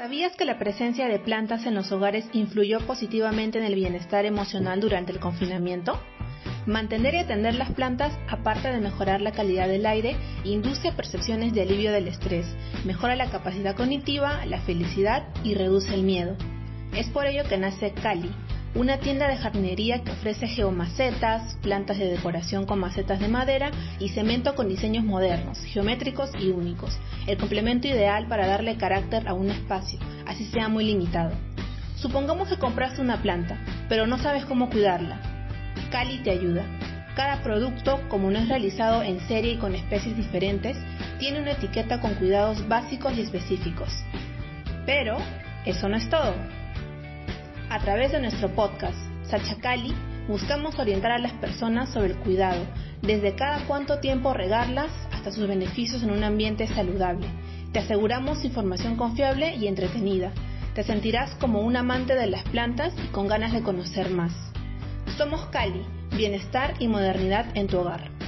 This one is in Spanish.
¿Sabías que la presencia de plantas en los hogares influyó positivamente en el bienestar emocional durante el confinamiento? Mantener y atender las plantas, aparte de mejorar la calidad del aire, induce percepciones de alivio del estrés, mejora la capacidad cognitiva, la felicidad y reduce el miedo. Es por ello que nace Cali, una tienda de jardinería que ofrece geomacetas, plantas de decoración con macetas de madera y cemento con diseños modernos, geométricos y únicos, el complemento ideal para darle carácter a un espacio, así sea muy limitado. Supongamos que compraste una planta, pero no sabes cómo cuidarla. Cali te ayuda. Cada producto, como no es realizado en serie y con especies diferentes, tiene una etiqueta con cuidados básicos y específicos. Pero, eso no es todo. A través de nuestro podcast, Sachacali, buscamos orientar a las personas sobre el cuidado, desde cada cuánto tiempo regarlas hasta sus beneficios en un ambiente saludable. Te aseguramos información confiable y entretenida. Te sentirás como un amante de las plantas y con ganas de conocer más. Somos Cali, bienestar y modernidad en tu hogar.